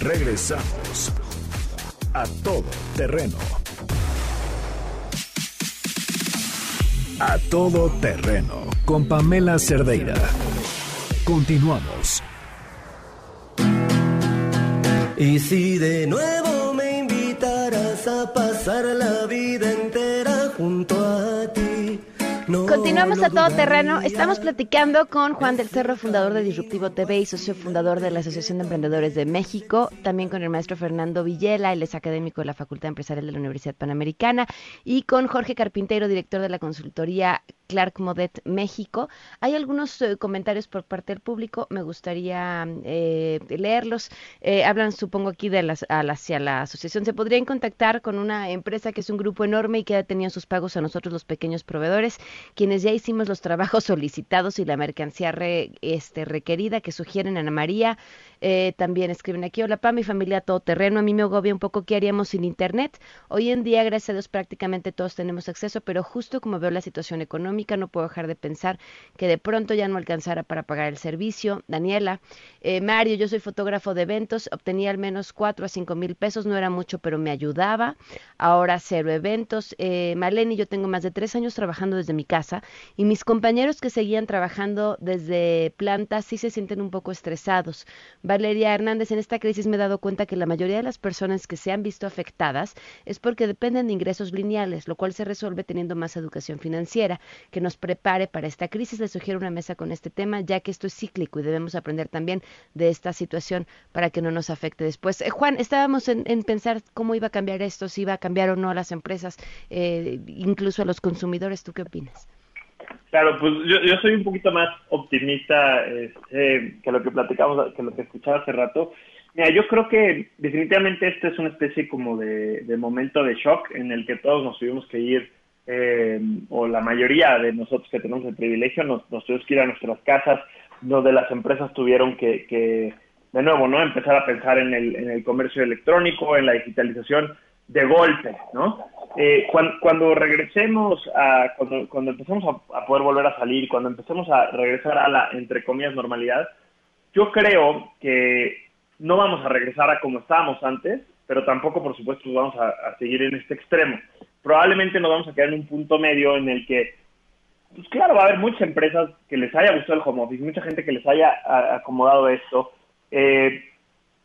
Regresamos a todo terreno. A todo terreno con Pamela Cerdeira. Continuamos. Y si de nuevo me invitaras a pasar la vida entera junto a ti. No Continuamos a todo terreno. Estamos platicando con Juan del Cerro, fundador de Disruptivo TV y socio fundador de la Asociación de Emprendedores de México. También con el maestro Fernando Villela, él es académico de la Facultad Empresarial de la Universidad Panamericana. Y con Jorge Carpintero, director de la consultoría Clark Modet México. Hay algunos eh, comentarios por parte del público, me gustaría eh, leerlos. Eh, hablan, supongo, aquí de la, hacia la asociación. Se podrían contactar con una empresa que es un grupo enorme y que ha tenido sus pagos a nosotros, los pequeños proveedores, quienes ya hicimos los trabajos solicitados y la mercancía este, requerida que sugieren Ana María. También escriben aquí, hola pa, mi familia todo terreno, a mí me agobia un poco qué haríamos sin internet. Hoy en día, gracias a Dios, prácticamente todos tenemos acceso, pero justo como veo la situación económica, No puedo dejar de pensar que de pronto ya no alcanzara para pagar el servicio. Daniela, eh, Mario, yo soy fotógrafo de eventos, obtenía al menos cuatro a cinco mil pesos, no era mucho, pero me ayudaba. Ahora cero eventos. Eh, Maleni, yo tengo más de tres años trabajando desde mi casa y mis compañeros que seguían trabajando desde plantas sí se sienten un poco estresados. Valeria Hernández, en esta crisis me he dado cuenta que la mayoría de las personas que se han visto afectadas es porque dependen de ingresos lineales, lo cual se resuelve teniendo más educación financiera que nos prepare para esta crisis. Les sugiero una mesa con este tema, ya que esto es cíclico y debemos aprender también de esta situación para que no nos afecte después. Eh, Juan, estábamos en, pensar cómo iba a cambiar esto, si iba a cambiar o no a las empresas, eh, incluso a los consumidores. ¿Tú qué opinas? Claro, pues yo, soy un poquito más optimista este, que lo que platicamos, que lo que escuchaba hace rato. Mira, yo creo que definitivamente este es una especie como de, de momento de shock en el que todos nos tuvimos que ir, eh, o la mayoría de nosotros que tenemos el privilegio, nos, tuvimos que ir a nuestras casas, donde las empresas tuvieron que, que de nuevo, ¿no? Empezar a pensar en el, en el comercio electrónico, en la digitalización de golpe, ¿no? Eh, cuando, regresemos a, cuando, cuando empecemos a, a, poder volver a salir, cuando empecemos a regresar a la, entre comillas, normalidad, yo creo que no vamos a regresar a como estábamos antes, pero tampoco, por supuesto, vamos a, seguir en este extremo. Probablemente nos vamos a quedar en un punto medio en el que, pues claro, va a haber muchas empresas que les haya gustado el home office, mucha gente que les haya acomodado esto. Eh,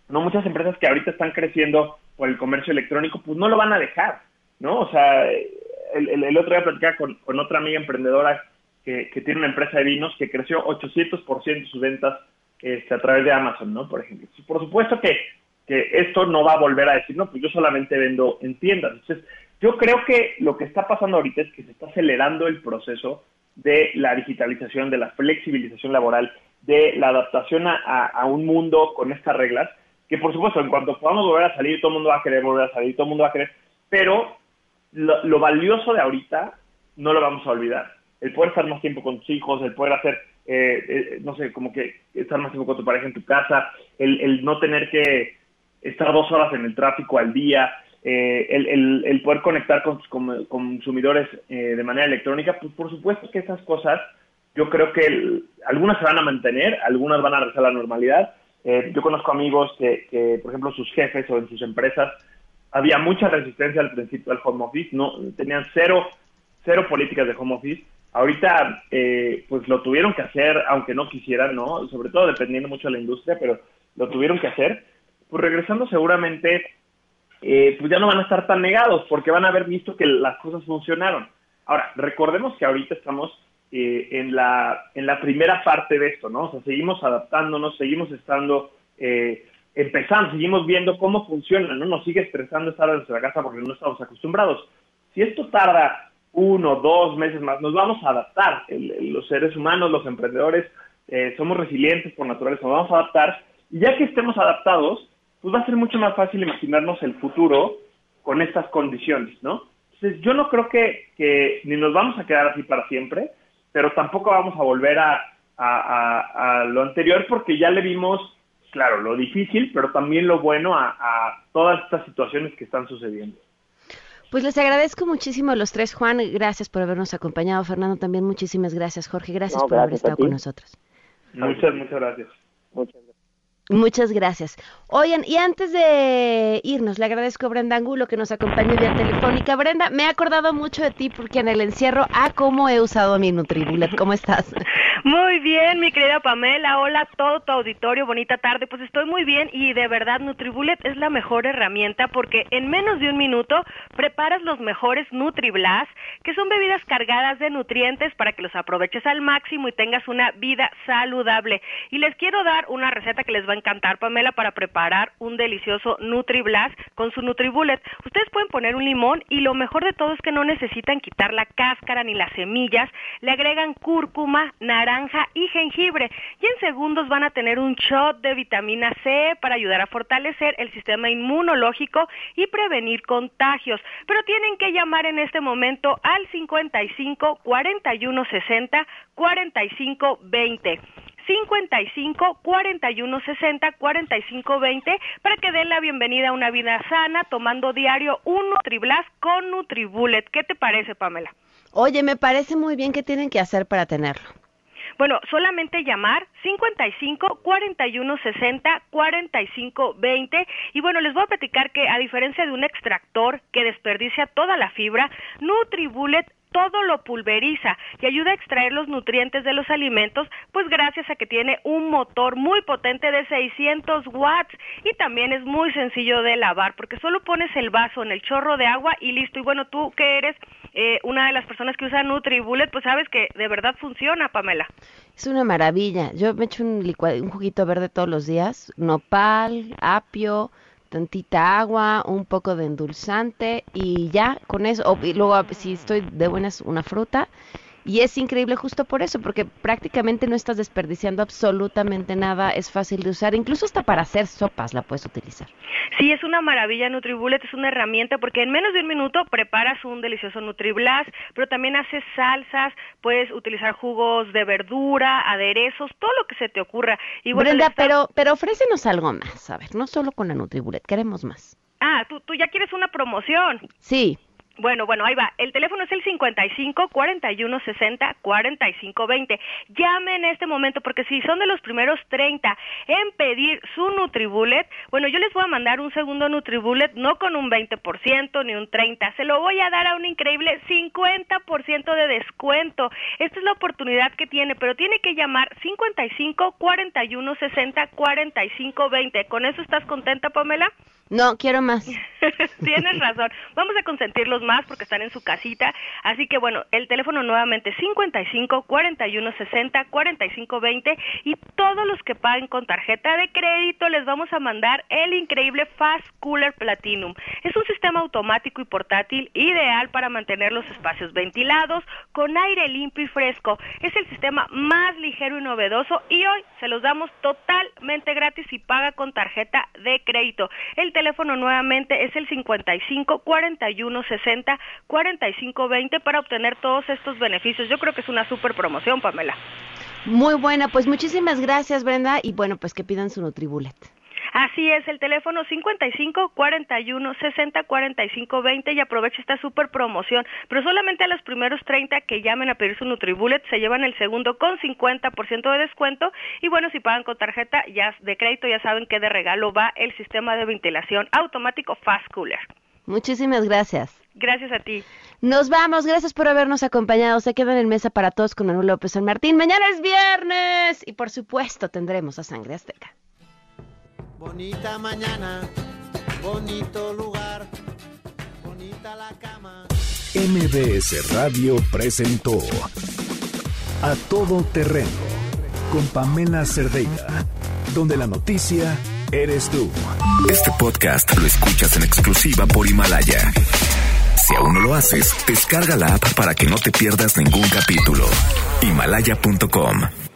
no muchas empresas que ahorita están creciendo por el comercio electrónico, pues no lo van a dejar, ¿no? O sea, el, otro día platicaba con, con otra amiga emprendedora que, que, tiene una empresa de vinos que creció 800% sus ventas este, a través de Amazon, ¿no? Por ejemplo. Por supuesto que, que esto no va a volver a decir, no, pues yo solamente vendo en tiendas. Entonces, yo creo que lo que está pasando ahorita es que se está acelerando el proceso de la digitalización, de la flexibilización laboral, de la adaptación a, a, un mundo con estas reglas, que por supuesto, en cuanto podamos volver a salir, todo el mundo va a querer volver a salir, todo el mundo va a querer, pero lo, lo valioso de ahorita no lo vamos a olvidar. El poder estar más tiempo con tus hijos, el poder hacer eh, eh, no sé, como que estar más tiempo con tu pareja en tu casa, el, el no tener que estar dos horas en el tráfico al día, eh, el, el, poder conectar con tus consumidores eh, de manera electrónica, pues por supuesto que esas cosas yo creo que algunas se van a mantener, algunas van a regresar a la normalidad. Eh, yo conozco amigos que, que, por ejemplo, sus jefes o en sus empresas había mucha resistencia al principio al home office, no tenían cero, cero políticas de home office Ahorita, eh, pues lo tuvieron que hacer, aunque no quisieran, ¿no? Sobre todo dependiendo mucho de la industria, pero lo tuvieron que hacer. Pues regresando seguramente, eh, pues ya no van a estar tan negados, porque van a haber visto que las cosas funcionaron. Ahora, recordemos que ahorita estamos eh, en, la, en la primera parte de esto, ¿no? O sea, seguimos adaptándonos, seguimos estando, eh, empezando, seguimos viendo cómo funciona, ¿no? Nos sigue estresando estar en nuestra casa porque no estamos acostumbrados. Si esto tarda uno, dos meses más, nos vamos a adaptar. los seres humanos, los emprendedores, eh, somos resilientes por naturaleza, nos vamos a adaptar. Y ya que estemos adaptados, pues va a ser mucho más fácil imaginarnos el futuro con estas condiciones, ¿no? Entonces, yo no creo que, que ni nos vamos a quedar así para siempre, pero tampoco vamos a volver a, a, a, lo anterior porque ya le vimos, claro, lo difícil, pero también lo bueno a todas estas situaciones que están sucediendo. Pues les agradezco muchísimo a los tres, Juan, gracias por habernos acompañado, Fernando también muchísimas gracias, Jorge, gracias por haber estado con nosotros. Muchas, muchas gracias. Muchas gracias. Muchas gracias. Oigan, y antes de irnos, le agradezco a Brenda Angulo que nos acompañó vía telefónica. Brenda, me he acordado mucho de ti porque en el encierro, ah, cómo he usado mi Nutribullet. ¿Cómo estás? Muy bien, mi querida Pamela. Hola a todo tu auditorio. Bonita tarde. Pues estoy muy bien y de verdad Nutribullet es la mejor herramienta porque en menos de un minuto preparas los mejores NutriBlast, que son bebidas cargadas de nutrientes para que los aproveches al máximo y tengas una vida saludable. Y les quiero dar una receta que les va a encantar, Pamela, para preparar un delicioso NutriBlast con su NutriBullet. Ustedes pueden poner un limón y lo mejor de todo es que no necesitan quitar la cáscara ni las semillas. Le agregan cúrcuma, naranja y jengibre. Y en segundos van a tener un shot de vitamina C para ayudar a fortalecer el sistema inmunológico y prevenir contagios. Pero tienen que llamar en este momento al 55 41 60 45 20. 55 41 60 45 20 para que den la bienvenida a una vida sana tomando diario un Nutriblas con Nutribullet. ¿Qué te parece, Pamela? Oye, me parece muy bien que tienen que hacer para tenerlo. Bueno, solamente llamar 55 41 60 45 20 y bueno, les voy a platicar que a diferencia de un extractor que desperdicia toda la fibra, NutriBullet todo lo pulveriza y ayuda a extraer los nutrientes de los alimentos, pues gracias a que tiene un motor muy potente de 600 watts y también es muy sencillo de lavar porque solo pones el vaso en el chorro de agua y listo. Y bueno, tú que eres eh, una de las personas que usa NutriBullet, pues sabes que de verdad funciona, Pamela. Es una maravilla. Yo me echo un, un juguito verde todos los días, nopal, apio, tantita agua, un poco de endulzante y ya con eso, y luego si estoy de buenas una fruta y es increíble justo por eso, porque prácticamente no estás desperdiciando absolutamente nada, es fácil de usar, incluso hasta para hacer sopas la puedes utilizar. Sí, es una maravilla NutriBullet, es una herramienta porque en menos de un minuto preparas un delicioso NutriBlast, pero también haces salsas, puedes utilizar jugos de verdura, aderezos, todo lo que se te ocurra. Y Brenda, pero, pero ofrécenos algo más, a ver, no solo con la NutriBullet, queremos más. Ah, tú, tú ya quieres una promoción. Sí. Bueno, bueno, ahí va. El teléfono es el 55 41 60 45 20. Llame en este momento porque si son de los primeros 30 en pedir su NutriBullet, bueno, yo les voy a mandar un segundo NutriBullet no con un 20% ni un 30, se lo voy a dar a un increíble 50% de descuento. Esta es la oportunidad que tiene, pero tiene que llamar 55 41 60 45 20. ¿Con eso estás contenta, Pamela? No, quiero más. Tienes razón. Vamos a consentirlos más porque están en su casita. Así que bueno, el teléfono nuevamente 55 41 60 45 20 y todos los que paguen con tarjeta de crédito les vamos a mandar el increíble Fast Cooler Platinum. Es un sistema automático y portátil ideal para mantener los espacios ventilados con aire limpio y fresco. Es el sistema más ligero y novedoso y hoy se los damos totalmente gratis y paga con tarjeta de crédito. El teléfono nuevamente es el 55 41 60 45 20 para obtener todos estos beneficios. Yo creo que es una super promoción, Pamela. Muy buena, pues muchísimas gracias, Brenda, y bueno, pues que pidan su Nutribullet. Así es, el teléfono 55 41 60 45 20 y aprovecha esta super promoción. Pero solamente a los primeros 30 que llamen a pedir su NutriBullet se llevan el segundo con 50% de descuento. Y bueno, si pagan con tarjeta ya de crédito, ya saben que de regalo va el sistema de ventilación automático Fast Cooler. Muchísimas gracias. Gracias a ti. Nos vamos, gracias por habernos acompañado. Se quedan en mesa para todos con Manuel López San Martín. Mañana es viernes y por supuesto tendremos a Sangre Azteca. Bonita mañana, bonito lugar, bonita la cama. MBS Radio presentó A Todo Terreno con Pamela Cerdeira, donde la noticia eres tú. Este podcast lo escuchas en exclusiva por Himalaya. Si aún no lo haces, descarga la app para que no te pierdas ningún capítulo. Himalaya.com